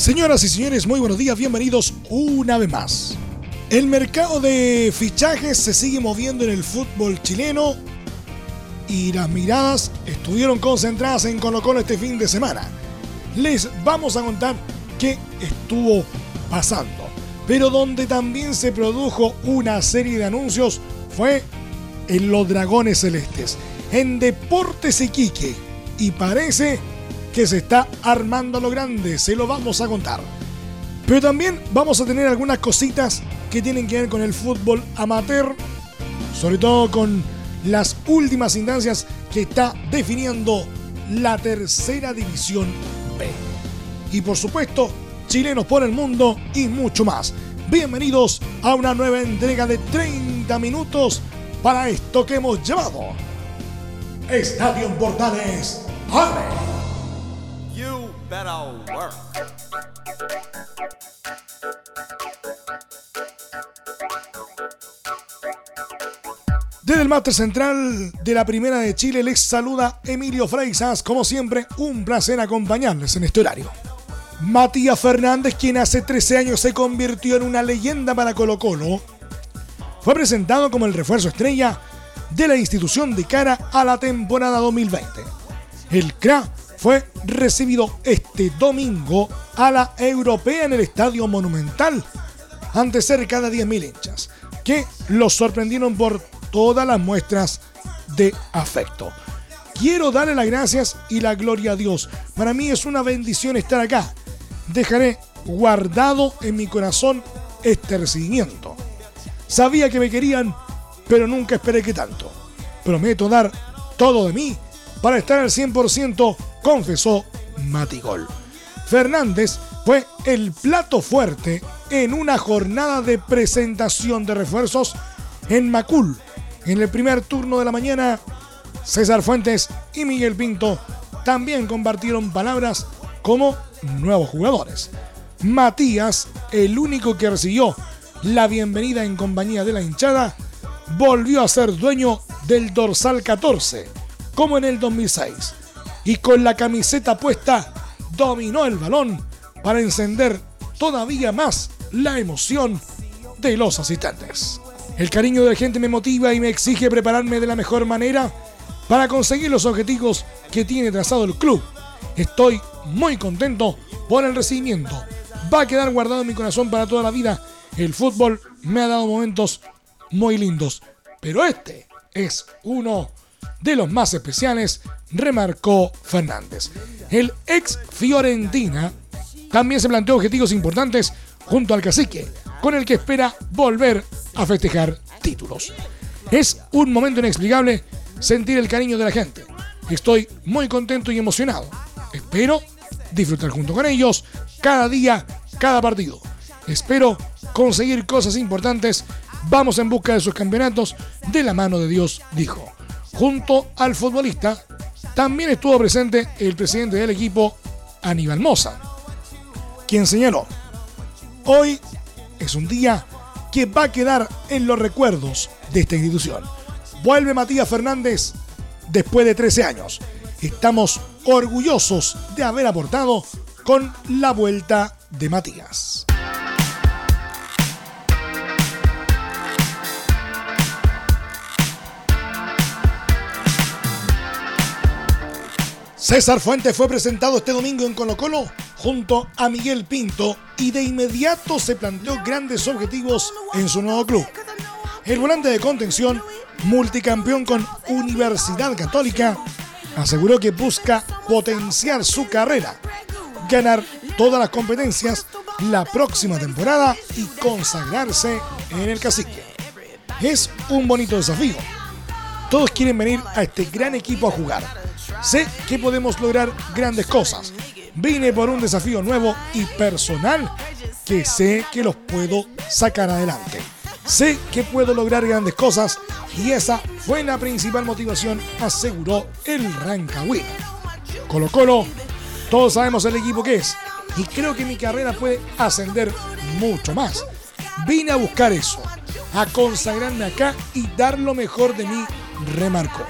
Señoras y señores, muy buenos días, bienvenidos una vez más. El mercado de fichajes se sigue moviendo en el fútbol chileno y las miradas estuvieron concentradas en Colo Colo este fin de semana. Les vamos a contar qué estuvo pasando. Pero donde también se produjo una serie de anuncios fue en los Dragones Celestes, en Deportes Iquique. Y parece que se está armando lo grande, se lo vamos a contar. Pero también vamos a tener algunas cositas que tienen que ver con el fútbol amateur, sobre todo con las últimas instancias que está definiendo la tercera división B. Y por supuesto, chilenos por el mundo y mucho más. Bienvenidos a una nueva entrega de 30 minutos para esto que hemos llamado Estadio Portales Desde el máster central de la Primera de Chile les saluda Emilio Freisas. Como siempre, un placer acompañarles en este horario. Matías Fernández, quien hace 13 años se convirtió en una leyenda para Colo Colo, fue presentado como el refuerzo estrella de la institución de cara a la temporada 2020. El CRA fue recibido este domingo a la europea en el Estadio Monumental ante cerca de 10.000 hinchas, que los sorprendieron por todas las muestras de afecto. Quiero darle las gracias y la gloria a Dios. Para mí es una bendición estar acá. Dejaré guardado en mi corazón este recibimiento. Sabía que me querían, pero nunca esperé que tanto. Prometo dar todo de mí para estar al 100% confesó Matigol. Fernández fue el plato fuerte en una jornada de presentación de refuerzos en Macul. En el primer turno de la mañana, César Fuentes y Miguel Pinto también compartieron palabras como nuevos jugadores. Matías, el único que recibió la bienvenida en compañía de la hinchada, volvió a ser dueño del dorsal 14, como en el 2006 y con la camiseta puesta dominó el balón para encender todavía más la emoción de los asistentes. El cariño de la gente me motiva y me exige prepararme de la mejor manera para conseguir los objetivos que tiene trazado el club. Estoy muy contento por el recibimiento. Va a quedar guardado en mi corazón para toda la vida. El fútbol me ha dado momentos muy lindos, pero este es uno de los más especiales, remarcó Fernández. El ex Fiorentina también se planteó objetivos importantes junto al cacique, con el que espera volver a festejar títulos. Es un momento inexplicable sentir el cariño de la gente. Estoy muy contento y emocionado. Espero disfrutar junto con ellos cada día, cada partido. Espero conseguir cosas importantes. Vamos en busca de sus campeonatos de la mano de Dios, dijo. Junto al futbolista también estuvo presente el presidente del equipo, Aníbal Moza, quien señaló, hoy es un día que va a quedar en los recuerdos de esta institución. Vuelve Matías Fernández después de 13 años. Estamos orgullosos de haber aportado con la vuelta de Matías. César Fuentes fue presentado este domingo en Colo Colo junto a Miguel Pinto y de inmediato se planteó grandes objetivos en su nuevo club. El volante de contención, multicampeón con Universidad Católica, aseguró que busca potenciar su carrera, ganar todas las competencias la próxima temporada y consagrarse en el cacique. Es un bonito desafío. Todos quieren venir a este gran equipo a jugar Sé que podemos lograr grandes cosas, vine por un desafío nuevo y personal que sé que los puedo sacar adelante. Sé que puedo lograr grandes cosas y esa fue la principal motivación, aseguró el Rancagüí. Colo Colo, todos sabemos el equipo que es y creo que mi carrera puede ascender mucho más. Vine a buscar eso, a consagrarme acá y dar lo mejor de mí, remarcó.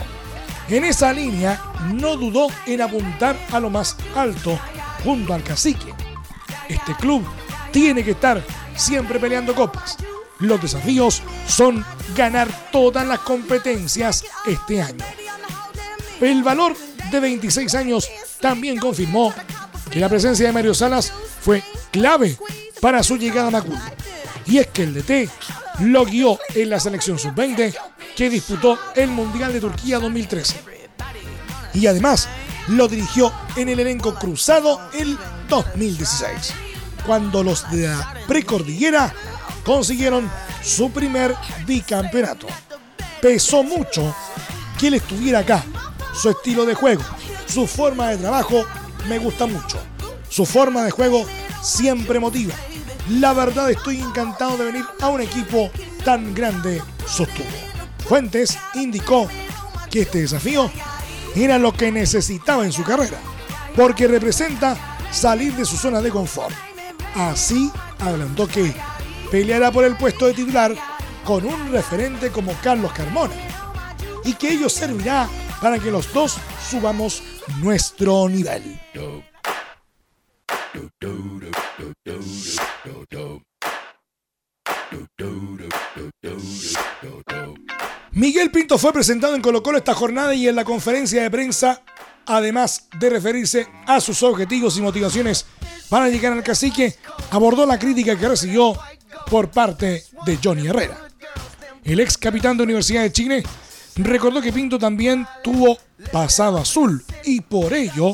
En esa línea no dudó en apuntar a lo más alto junto al cacique. Este club tiene que estar siempre peleando copas. Los desafíos son ganar todas las competencias este año. El valor de 26 años también confirmó que la presencia de Mario Salas fue clave para su llegada a Macul. Y es que el DT lo guió en la selección sub-20 que disputó el Mundial de Turquía 2013. Y además lo dirigió en el elenco cruzado el 2016, cuando los de la precordillera consiguieron su primer bicampeonato. Pesó mucho que él estuviera acá. Su estilo de juego, su forma de trabajo me gusta mucho. Su forma de juego siempre motiva. La verdad estoy encantado de venir a un equipo tan grande, sostuvo. Fuentes indicó que este desafío era lo que necesitaba en su carrera, porque representa salir de su zona de confort. Así adelantó que peleará por el puesto de titular con un referente como Carlos Carmona y que ello servirá para que los dos subamos nuestro nivel. Miguel Pinto fue presentado en Colo Colo esta jornada y en la conferencia de prensa, además de referirse a sus objetivos y motivaciones para llegar al cacique, abordó la crítica que recibió por parte de Johnny Herrera. El ex capitán de Universidad de Chile recordó que Pinto también tuvo pasado azul y por ello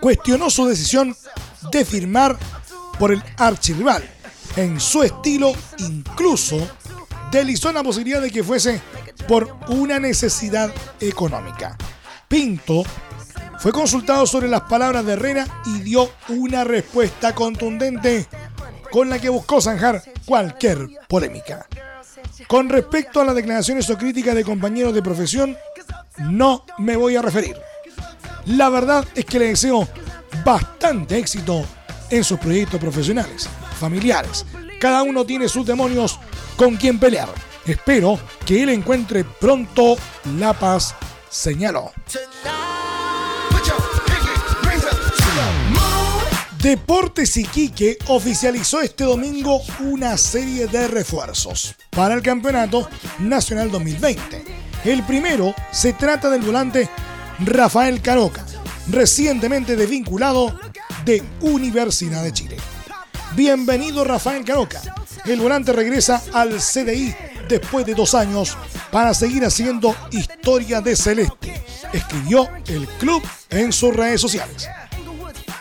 cuestionó su decisión de firmar por el archirrival. En su estilo, incluso deslizó la posibilidad de que fuese por una necesidad económica. Pinto fue consultado sobre las palabras de Herrera y dio una respuesta contundente con la que buscó zanjar cualquier polémica. Con respecto a las declaraciones o críticas de compañeros de profesión, no me voy a referir. La verdad es que le deseo bastante éxito en sus proyectos profesionales, familiares. Cada uno tiene sus demonios con quien pelear. Espero que él encuentre pronto la paz, señaló. Deportes Iquique oficializó este domingo una serie de refuerzos para el Campeonato Nacional 2020. El primero se trata del volante Rafael Caroca, recientemente desvinculado de Universidad de Chile. Bienvenido Rafael Caroca. El volante regresa al CDI después de dos años para seguir haciendo historia de Celeste, escribió el club en sus redes sociales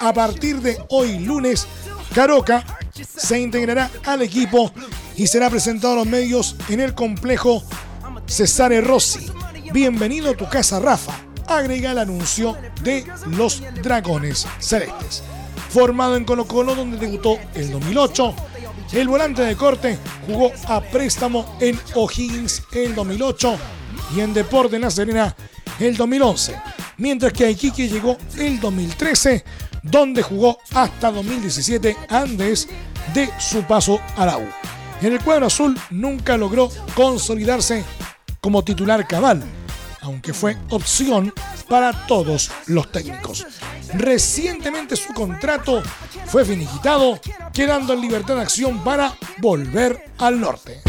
a partir de hoy lunes, Caroca se integrará al equipo y será presentado a los medios en el complejo Cesare Rossi. Bienvenido a tu casa, Rafa. Agrega el anuncio de los Dragones Celestes. Formado en Colo Colo, donde debutó el 2008, el volante de corte jugó a préstamo en O'Higgins el 2008 y en Deporte La Serena el 2011, mientras que a Iquique llegó el 2013 donde jugó hasta 2017 antes de su paso a la U. En el cuadro azul nunca logró consolidarse como titular cabal, aunque fue opción para todos los técnicos. Recientemente su contrato fue finiquitado, quedando en libertad de acción para volver al norte.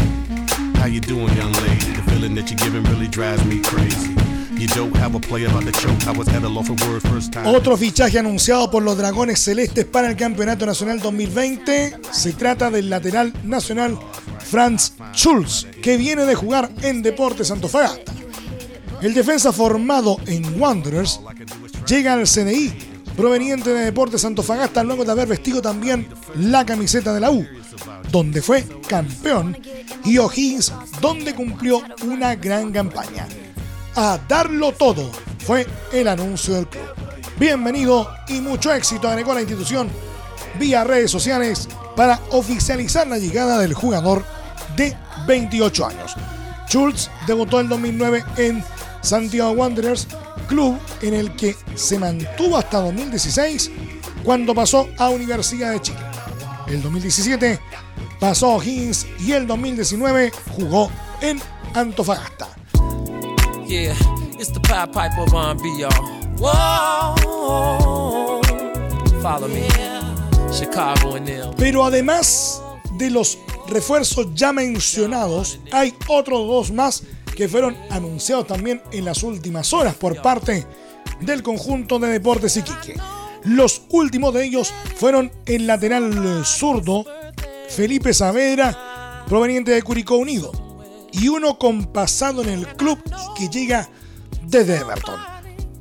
Otro fichaje anunciado por los Dragones Celestes para el Campeonato Nacional 2020 se trata del lateral nacional Franz Schulz, que viene de jugar en Deportes Antofagasta. El defensa formado en Wanderers llega al CNI, proveniente de Deportes Antofagasta, luego de haber vestido también la camiseta de la U, donde fue campeón, y O'Higgins, donde cumplió una gran campaña a darlo todo, fue el anuncio del club. bienvenido y mucho éxito agregó la institución vía redes sociales para oficializar la llegada del jugador de 28 años. Schultz debutó en 2009 en Santiago Wanderers, club en el que se mantuvo hasta 2016 cuando pasó a Universidad de Chile. El 2017 pasó a O'Higgins y el 2019 jugó en Antofagasta. Pero además de los refuerzos ya mencionados, hay otros dos más que fueron anunciados también en las últimas horas por parte del conjunto de Deportes Iquique. Los últimos de ellos fueron el lateral zurdo Felipe Saavedra, proveniente de Curicó Unido, y uno con pasado en el club que llega desde Everton.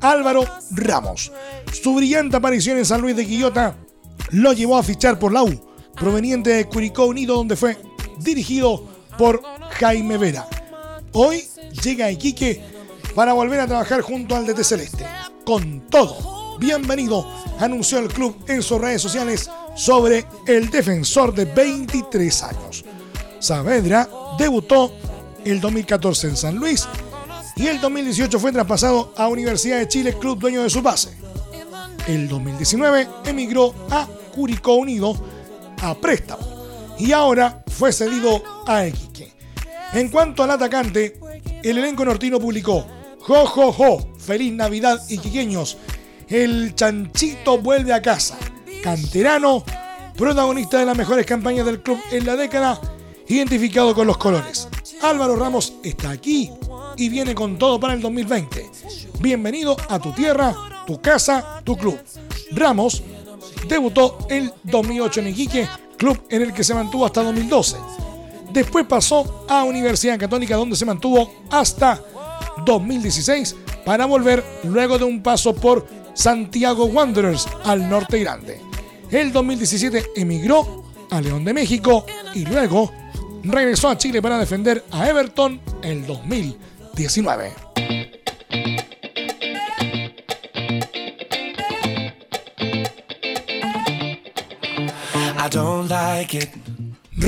Álvaro Ramos. Su brillante aparición en San Luis de Quillota lo llevó a fichar por la U, proveniente de Curicó Unido, donde fue dirigido por Jaime Vera. Hoy llega Iquique para volver a trabajar junto al DT Celeste. Con todo, bienvenido, anunció el club en sus redes sociales sobre el defensor de 23 años. Saavedra debutó el 2014 en San Luis y el 2018 fue traspasado a Universidad de Chile, club dueño de su base. El 2019 emigró a Curicó Unido a préstamo y ahora fue cedido a Iquique. En cuanto al atacante, el elenco nortino publicó Jo, jo, jo, feliz Navidad Iquiqueños. El chanchito vuelve a casa. Canterano, protagonista de las mejores campañas del club en la década, identificado con los colores. Álvaro Ramos está aquí y viene con todo para el 2020. Bienvenido a tu tierra, tu casa, tu club. Ramos debutó el 2008 en Iquique, club en el que se mantuvo hasta 2012. Después pasó a Universidad Católica donde se mantuvo hasta 2016 para volver luego de un paso por Santiago Wanderers al norte grande. El 2017 emigró a León de México y luego regresó a Chile para defender a Everton el 2019.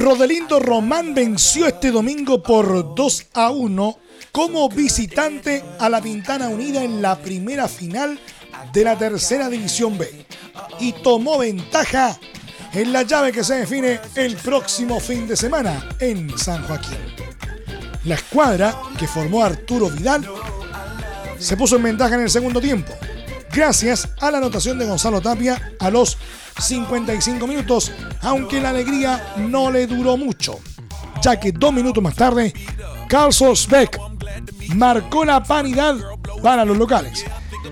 Rodelindo Román venció este domingo por 2 a 1 como visitante a la Pintana Unida en la primera final de la tercera división B y tomó ventaja en la llave que se define el próximo fin de semana en San Joaquín. La escuadra que formó Arturo Vidal se puso en ventaja en el segundo tiempo, gracias a la anotación de Gonzalo Tapia a los 55 minutos, aunque la alegría no le duró mucho, ya que dos minutos más tarde, Carlos Beck marcó la paridad para los locales.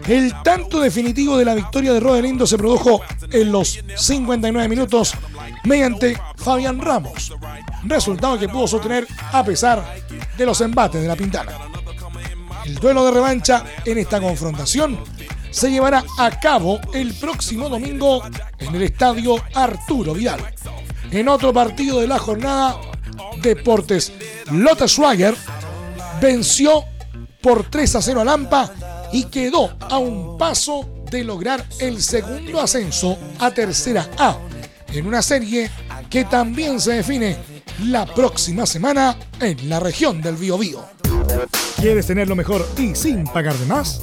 El tanto definitivo de la victoria de Rodelindo se produjo en los 59 minutos mediante Fabián Ramos, resultado que pudo sostener a pesar de los embates de la Pintana. El duelo de revancha en esta confrontación se llevará a cabo el próximo domingo en el estadio Arturo Vidal. En otro partido de la jornada, Deportes Lotte Schwager venció por 3 a 0 a Lampa y quedó a un paso de lograr el segundo ascenso a Tercera A en una serie que también se define la próxima semana en la región del Biobío. ¿Quieres tener lo mejor y sin pagar de más?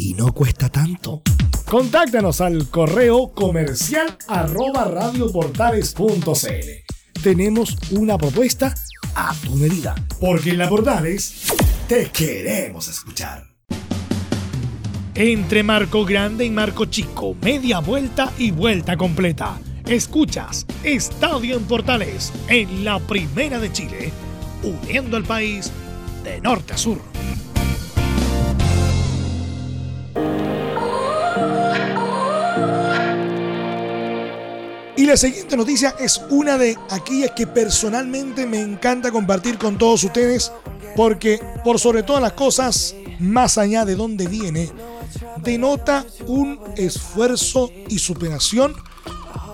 y no cuesta tanto. Contáctanos al correo comercial arroba radioportales.cl. Tenemos una propuesta a tu medida, porque en la Portales te queremos escuchar. Entre Marco Grande y Marco Chico, media vuelta y vuelta completa. Escuchas Estadio en Portales en la Primera de Chile, uniendo al país de norte a sur. Y la siguiente noticia es una de aquellas que personalmente me encanta compartir con todos ustedes porque por sobre todas las cosas, más allá de dónde viene, denota un esfuerzo y superación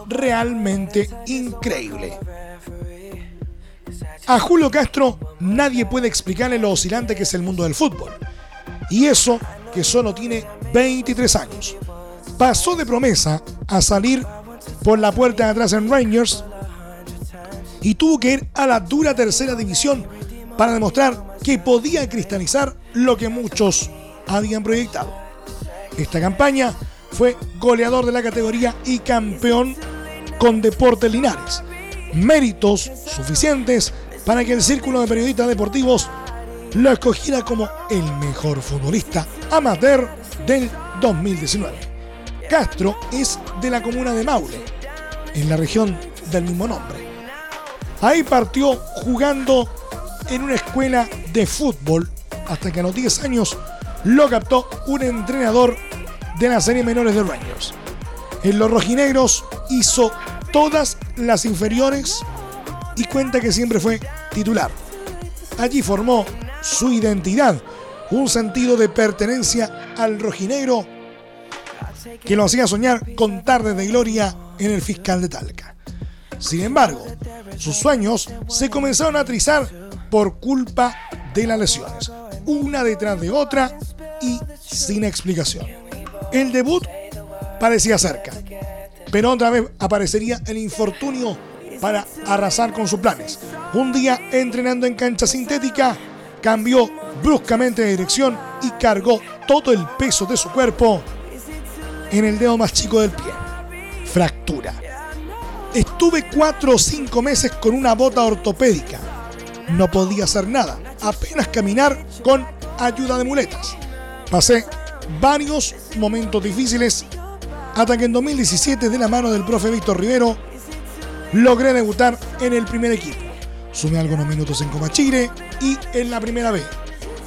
realmente increíble. A Julio Castro nadie puede explicarle lo oscilante que es el mundo del fútbol. Y eso que solo tiene 23 años. Pasó de promesa a salir por la puerta de atrás en Rangers y tuvo que ir a la dura tercera división para demostrar que podía cristalizar lo que muchos habían proyectado. Esta campaña fue goleador de la categoría y campeón con Deportes Linares. Méritos suficientes para que el Círculo de Periodistas Deportivos lo escogiera como el mejor futbolista amateur del 2019. Castro es de la comuna de Maule, en la región del mismo nombre. Ahí partió jugando en una escuela de fútbol hasta que a los 10 años lo captó un entrenador de la serie menores de Rangers. En los rojinegros hizo todas las inferiores y cuenta que siempre fue titular. Allí formó su identidad, un sentido de pertenencia al rojinegro que lo hacía soñar con tardes de gloria en el fiscal de Talca. Sin embargo, sus sueños se comenzaron a trizar por culpa de las lesiones, una detrás de otra y sin explicación. El debut parecía cerca, pero otra vez aparecería el infortunio para arrasar con sus planes. Un día entrenando en cancha sintética, cambió bruscamente de dirección y cargó todo el peso de su cuerpo en el dedo más chico del pie. Fractura. Estuve cuatro o cinco meses con una bota ortopédica. No podía hacer nada, apenas caminar con ayuda de muletas. Pasé varios momentos difíciles hasta que en 2017, de la mano del profe Víctor Rivero, logré debutar en el primer equipo. Sumé algunos minutos en Comachire y en la primera B,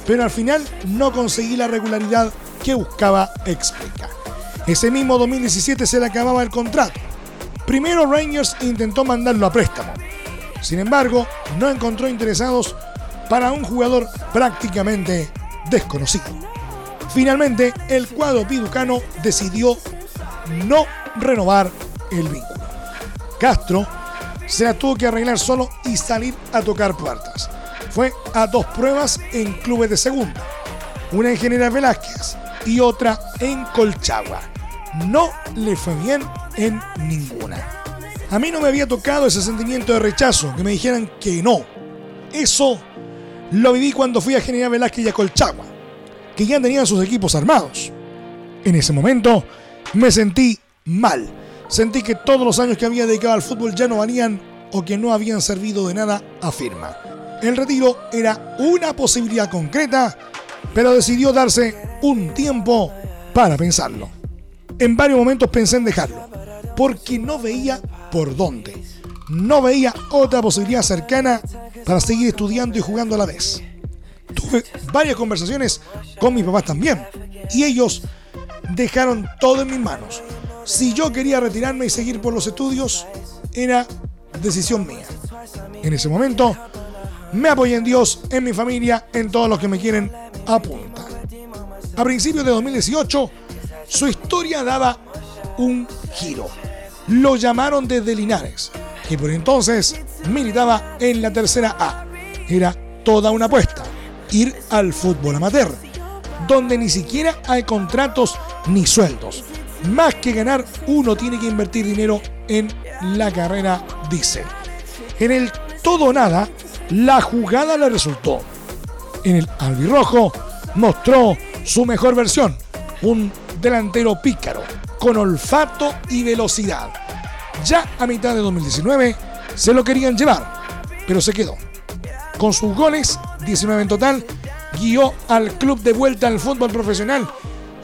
pero al final no conseguí la regularidad que buscaba explicar. Ese mismo 2017 se le acababa el contrato. Primero Rangers intentó mandarlo a préstamo. Sin embargo, no encontró interesados para un jugador prácticamente desconocido. Finalmente, el cuadro piducano decidió no renovar el vínculo. Castro se tuvo que arreglar solo y salir a tocar puertas. Fue a dos pruebas en clubes de segunda, una en General Velázquez y otra en Colchagua. No le fue bien en ninguna. A mí no me había tocado ese sentimiento de rechazo, que me dijeran que no. Eso lo viví cuando fui a General Velázquez y a Colchagua, que ya tenían sus equipos armados. En ese momento me sentí mal. Sentí que todos los años que había dedicado al fútbol ya no valían o que no habían servido de nada, afirma. El retiro era una posibilidad concreta, pero decidió darse un tiempo para pensarlo. En varios momentos pensé en dejarlo, porque no veía por dónde. No veía otra posibilidad cercana para seguir estudiando y jugando a la vez. Tuve varias conversaciones con mis papás también, y ellos dejaron todo en mis manos. Si yo quería retirarme y seguir por los estudios, era decisión mía. En ese momento, me apoyé en Dios, en mi familia, en todos los que me quieren apuntar. A principios de 2018, su historia daba un giro. Lo llamaron desde Linares, que por entonces militaba en la tercera A. Era toda una apuesta, ir al fútbol amateur, donde ni siquiera hay contratos ni sueldos. Más que ganar, uno tiene que invertir dinero en la carrera, dice. En el todo nada, la jugada le resultó. En el albirrojo mostró su mejor versión, un delantero pícaro, con olfato y velocidad. Ya a mitad de 2019 se lo querían llevar, pero se quedó. Con sus goles, 19 en total, guió al club de vuelta al fútbol profesional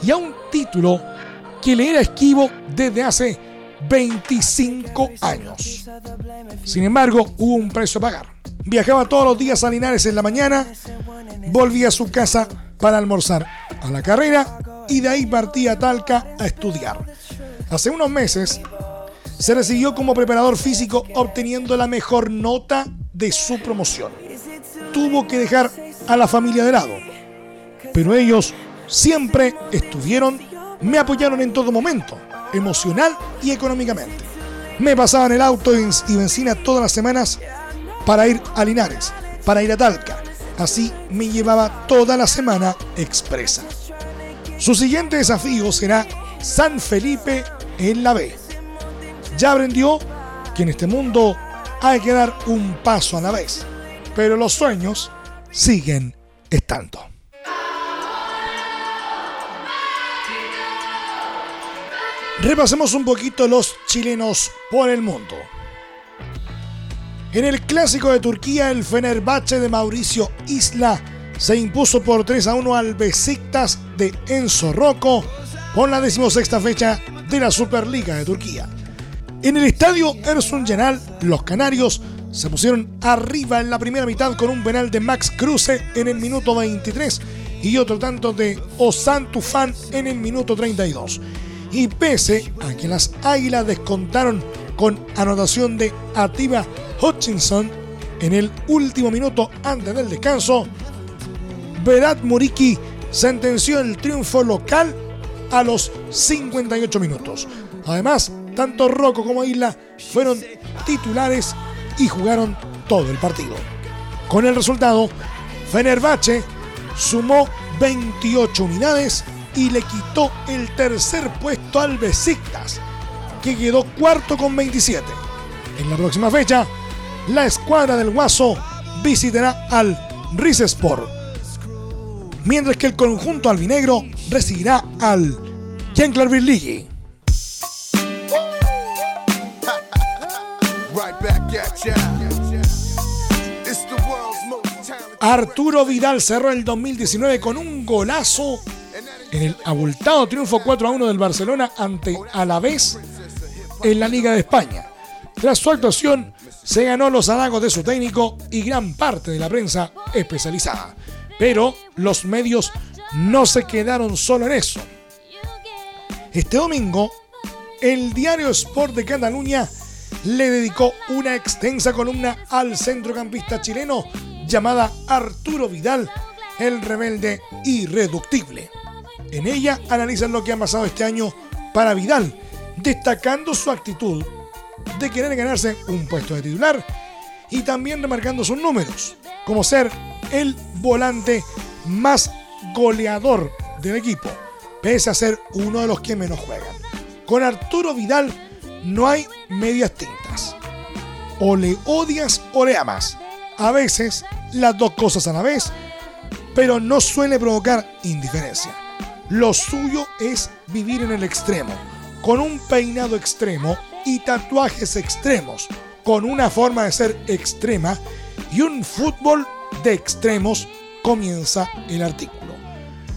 y a un título que le era esquivo desde hace 25 años. Sin embargo, hubo un precio a pagar. Viajaba todos los días a Linares en la mañana, volvía a su casa para almorzar a la carrera y de ahí partía a Talca a estudiar. Hace unos meses se recibió como preparador físico obteniendo la mejor nota de su promoción. Tuvo que dejar a la familia de lado, pero ellos siempre estuvieron, me apoyaron en todo momento, emocional y económicamente. Me pasaban el auto y benzina todas las semanas para ir a Linares, para ir a Talca. Así me llevaba toda la semana expresa. Su siguiente desafío será San Felipe en la B. Ya aprendió que en este mundo hay que dar un paso a la vez, pero los sueños siguen estando. Repasemos un poquito los chilenos por el mundo. En el clásico de Turquía, el Fenerbahce de Mauricio Isla se impuso por 3 a 1 al Besiktas de Enzo Rocco con la decimosexta fecha de la Superliga de Turquía. En el estadio Ersun Yanal, los canarios se pusieron arriba en la primera mitad con un penal de Max Kruse en el minuto 23 y otro tanto de Osan Tufan en el minuto 32. Y pese a que las Águilas descontaron con anotación de Atiba Hutchinson en el último minuto antes del descanso, Vedat Muriki sentenció el triunfo local a los 58 minutos. Además, tanto Rocco como Isla fueron titulares y jugaron todo el partido. Con el resultado, Fenerbahce sumó 28 unidades y le quitó el tercer puesto al Besiktas, que quedó cuarto con 27. En la próxima fecha, la escuadra del Guaso visitará al Rizespor, mientras que el conjunto albinegro recibirá al Ligi. Arturo Vidal cerró el 2019 con un golazo en el abultado triunfo 4 a 1 del Barcelona ante Alavés en la Liga de España. Tras su actuación, se ganó los halagos de su técnico y gran parte de la prensa especializada. Pero los medios no se quedaron solo en eso. Este domingo, el diario Sport de Cataluña le dedicó una extensa columna al centrocampista chileno llamada Arturo Vidal, el rebelde irreductible. En ella analizan lo que ha pasado este año para Vidal, destacando su actitud de querer ganarse un puesto de titular y también remarcando sus números, como ser el volante más goleador del equipo, pese a ser uno de los que menos juegan. Con Arturo Vidal no hay medias tintas. O le odias o le amas. A veces las dos cosas a la vez, pero no suele provocar indiferencia. Lo suyo es vivir en el extremo, con un peinado extremo y tatuajes extremos, con una forma de ser extrema y un fútbol de extremos, comienza el artículo.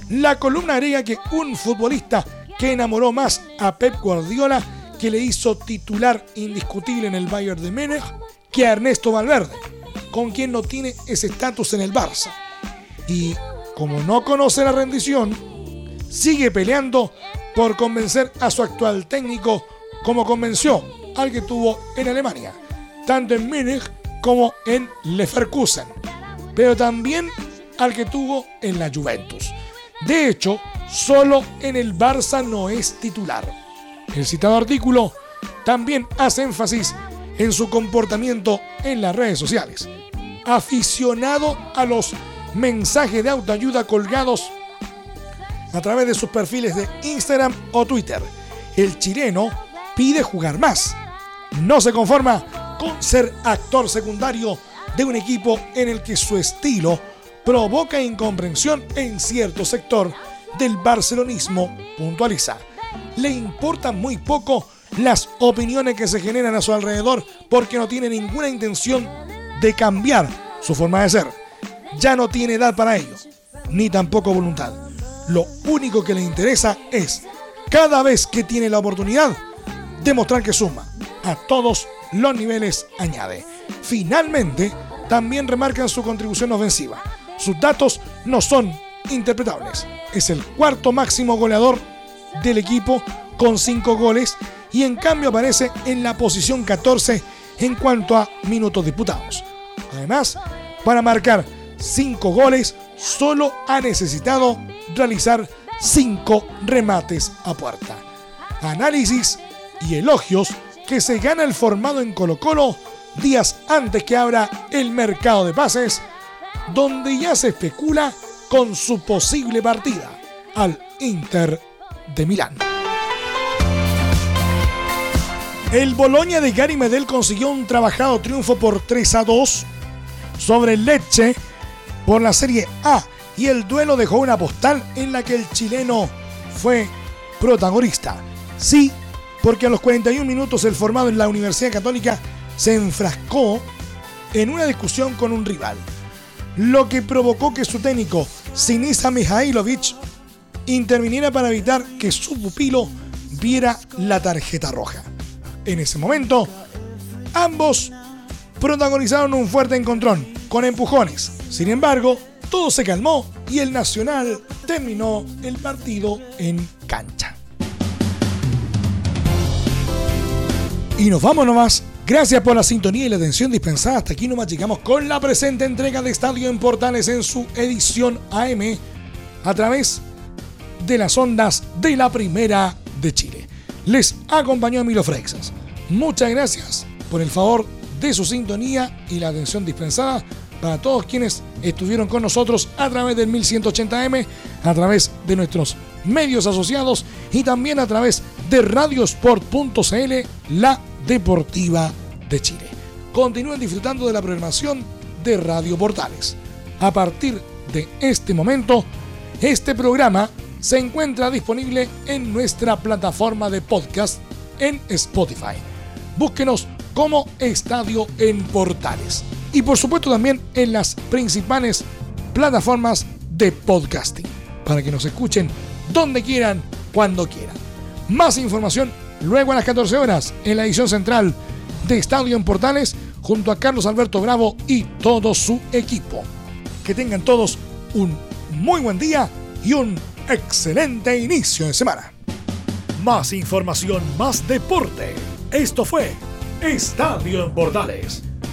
La columna agrega que un futbolista que enamoró más a Pep Guardiola, que le hizo titular indiscutible en el Bayern de Múnich, que a Ernesto Valverde, con quien no tiene ese estatus en el Barça. Y como no conoce la rendición, sigue peleando por convencer a su actual técnico como convenció al que tuvo en Alemania, tanto en Múnich como en Leverkusen, pero también al que tuvo en la Juventus. De hecho, solo en el Barça no es titular. El citado artículo también hace énfasis en su comportamiento en las redes sociales. Aficionado a los mensajes de autoayuda colgados a través de sus perfiles de Instagram o Twitter. El chileno pide jugar más. No se conforma con ser actor secundario de un equipo en el que su estilo provoca incomprensión en cierto sector del barcelonismo, puntualiza. Le importan muy poco las opiniones que se generan a su alrededor porque no tiene ninguna intención de cambiar su forma de ser. Ya no tiene edad para ello, ni tampoco voluntad. Lo único que le interesa es, cada vez que tiene la oportunidad, demostrar que suma. A todos los niveles añade. Finalmente, también remarcan su contribución ofensiva. Sus datos no son interpretables. Es el cuarto máximo goleador del equipo con cinco goles y en cambio aparece en la posición 14 en cuanto a minutos disputados. Además, para marcar 5 goles, solo ha necesitado realizar 5 remates a puerta. Análisis y elogios que se gana el formado en Colo Colo días antes que abra el mercado de pases, donde ya se especula con su posible partida al Inter de Milán. El Boloña de Gary Medel consiguió un trabajado triunfo por 3 a 2 sobre el Leche por la Serie A y el duelo dejó una postal en la que el chileno fue protagonista. Sí, porque a los 41 minutos el formado en la Universidad Católica se enfrascó en una discusión con un rival, lo que provocó que su técnico, Sinisa Mihailovic, interviniera para evitar que su pupilo viera la tarjeta roja. En ese momento, ambos protagonizaron un fuerte encontrón, con empujones. Sin embargo, todo se calmó y el Nacional terminó el partido en cancha. Y nos vamos nomás. Gracias por la sintonía y la atención dispensada. Hasta aquí nomás llegamos con la presente entrega de Estadio en Portales en su edición AM a través de las ondas de la Primera de Chile. Les acompañó Emilio Freixas. Muchas gracias por el favor de su sintonía y la atención dispensada para todos quienes estuvieron con nosotros a través del 1180M, a través de nuestros medios asociados y también a través de radiosport.cl, la deportiva de Chile. Continúen disfrutando de la programación de Radio Portales. A partir de este momento, este programa se encuentra disponible en nuestra plataforma de podcast en Spotify. Búsquenos como Estadio en Portales. Y por supuesto también en las principales plataformas de podcasting. Para que nos escuchen donde quieran, cuando quieran. Más información luego a las 14 horas en la edición central de Estadio en Portales junto a Carlos Alberto Bravo y todo su equipo. Que tengan todos un muy buen día y un excelente inicio de semana. Más información, más deporte. Esto fue Estadio en Portales,